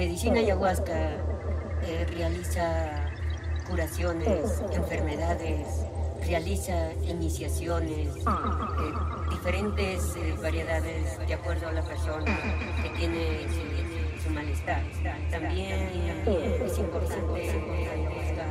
medicina ayahuasca eh, realiza curaciones, enfermedades, realiza iniciaciones, eh, diferentes eh, variedades de acuerdo a la persona que tiene su, malestar. También es importante buscar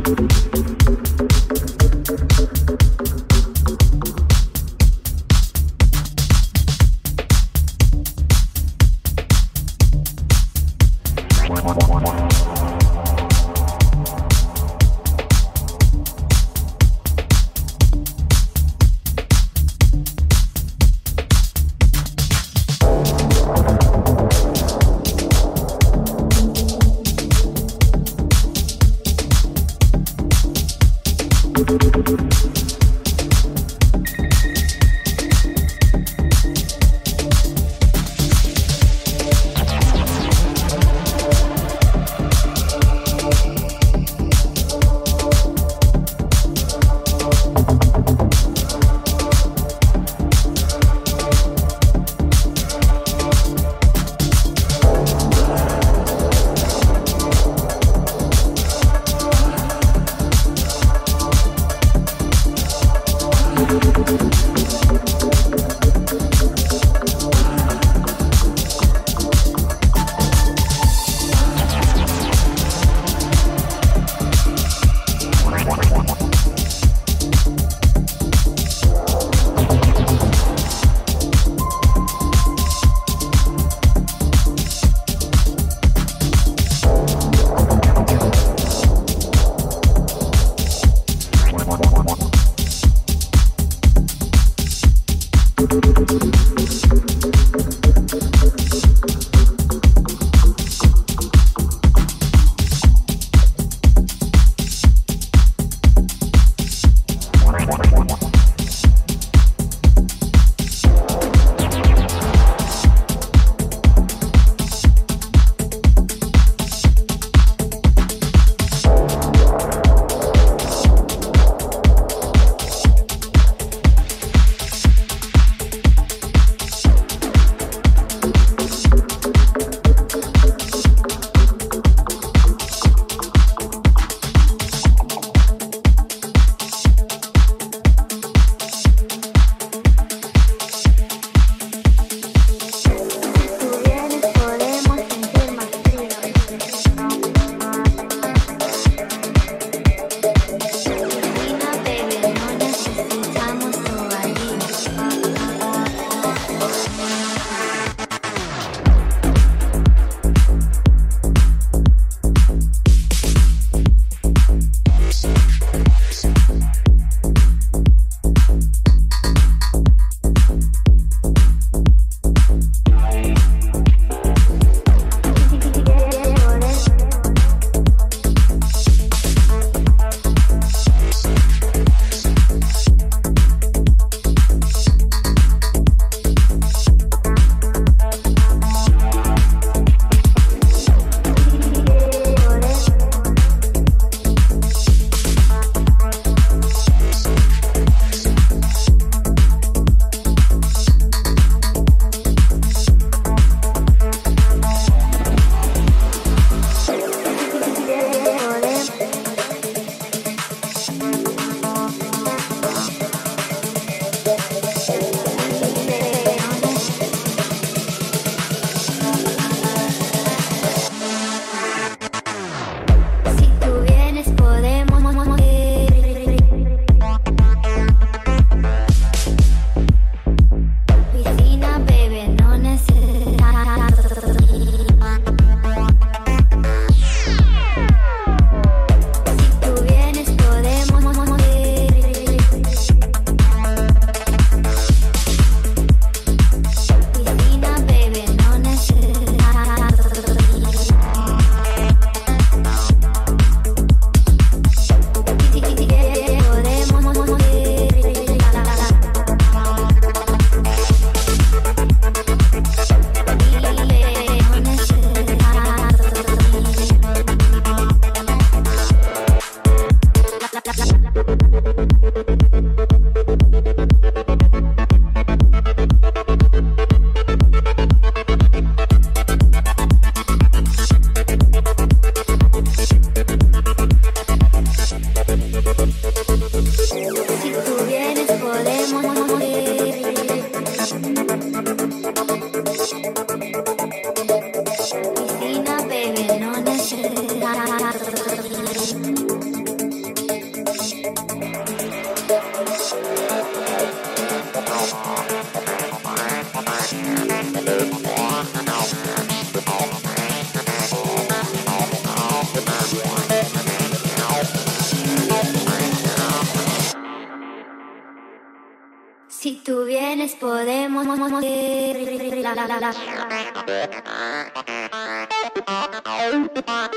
Música the bar.